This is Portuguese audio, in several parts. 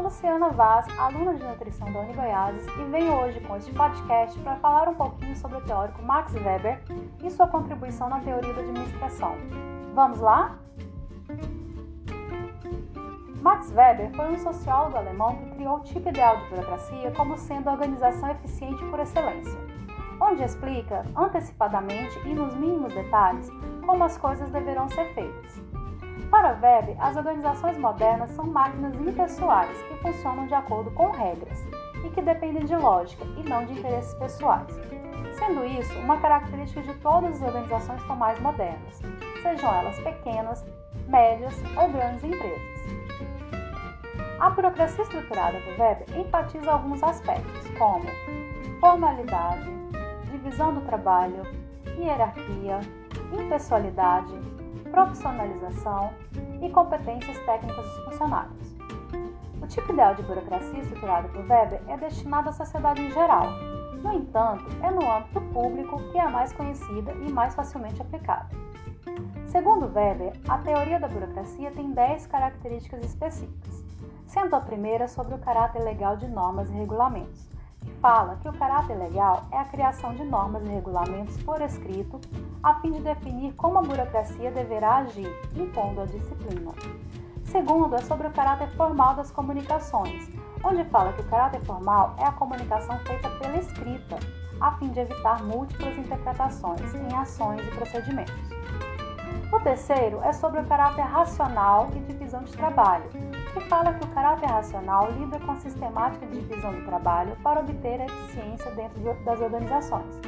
Luciana Vaz, aluna de nutrição da Unigoiás, e venho hoje com este podcast para falar um pouquinho sobre o teórico Max Weber e sua contribuição na teoria da administração. Vamos lá? Max Weber foi um sociólogo alemão que criou o tipo ideal de burocracia como sendo a organização eficiente por excelência, onde explica antecipadamente e nos mínimos detalhes como as coisas deverão ser feitas. Para Weber, as organizações modernas são máquinas impessoais que funcionam de acordo com regras e que dependem de lógica e não de interesses pessoais. Sendo isso uma característica de todas as organizações formais modernas, sejam elas pequenas, médias ou grandes empresas. A burocracia estruturada do Weber enfatiza alguns aspectos, como formalidade, divisão do trabalho, hierarquia, impessoalidade, profissionalização e competências técnicas dos funcionários. O tipo ideal de burocracia estruturada por Weber é destinado à sociedade em geral. No entanto, é no âmbito público que é mais conhecida e mais facilmente aplicada. Segundo Weber, a teoria da burocracia tem 10 características específicas, sendo a primeira sobre o caráter legal de normas e regulamentos, fala que o caráter legal é a criação de normas e regulamentos por escrito a fim de definir como a burocracia deverá agir, impondo a disciplina. Segundo, é sobre o caráter formal das comunicações, onde fala que o caráter formal é a comunicação feita pela escrita, a fim de evitar múltiplas interpretações em ações e procedimentos. O terceiro é sobre o caráter racional e divisão de trabalho, que fala que o caráter racional lida com a sistemática de divisão do trabalho para obter a eficiência dentro das organizações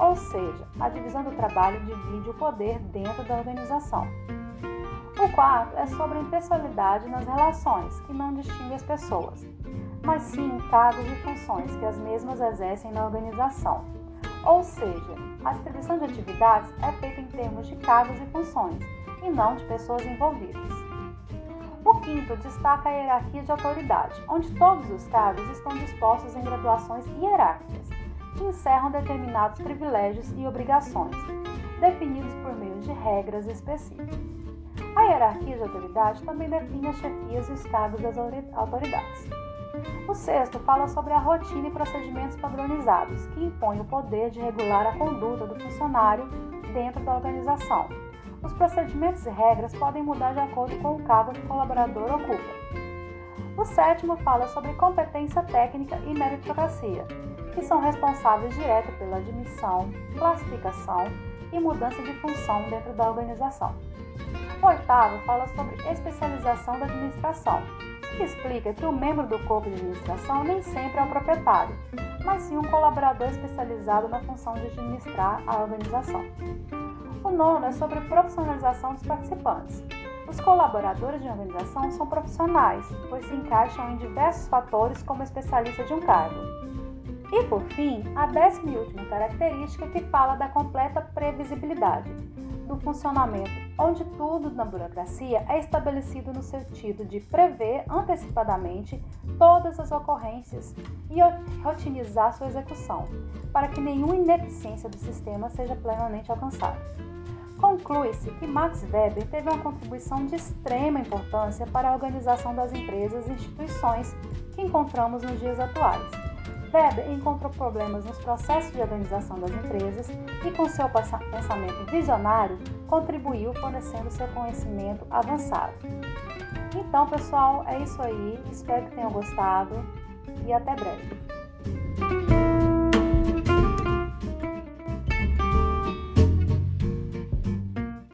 ou seja, a divisão do trabalho divide o poder dentro da organização. O quarto é sobre a impessoalidade nas relações, que não distingue as pessoas, mas sim cargos e funções que as mesmas exercem na organização. Ou seja, a distribuição de atividades é feita em termos de cargos e funções, e não de pessoas envolvidas. Quinto destaca a hierarquia de autoridade, onde todos os cargos estão dispostos em graduações hierárquicas que encerram determinados privilégios e obrigações, definidos por meio de regras específicas. A hierarquia de autoridade também define as chefias e os cargos das autoridades. O sexto fala sobre a rotina e procedimentos padronizados, que impõem o poder de regular a conduta do funcionário dentro da organização. Os procedimentos e regras podem mudar de acordo com o cargo que o colaborador ocupa. O sétimo fala sobre competência técnica e meritocracia, que são responsáveis direto pela admissão, classificação e mudança de função dentro da organização. O oitavo fala sobre especialização da administração, que explica que o membro do corpo de administração nem sempre é o proprietário, mas sim um colaborador especializado na função de administrar a organização. O nono é sobre profissionalização dos participantes. Os colaboradores de uma organização são profissionais, pois se encaixam em diversos fatores como especialista de um cargo. E por fim, a décima e última característica que fala da completa previsibilidade do funcionamento, onde tudo na burocracia é estabelecido no sentido de prever antecipadamente todas as ocorrências e rotinizar sua execução, para que nenhuma ineficiência do sistema seja plenamente alcançada. Conclui-se que Max Weber teve uma contribuição de extrema importância para a organização das empresas e instituições que encontramos nos dias atuais Weber encontrou problemas nos processos de organização das empresas e, com seu pensamento visionário, contribuiu fornecendo seu conhecimento avançado. Então, pessoal, é isso aí. Espero que tenham gostado e até breve.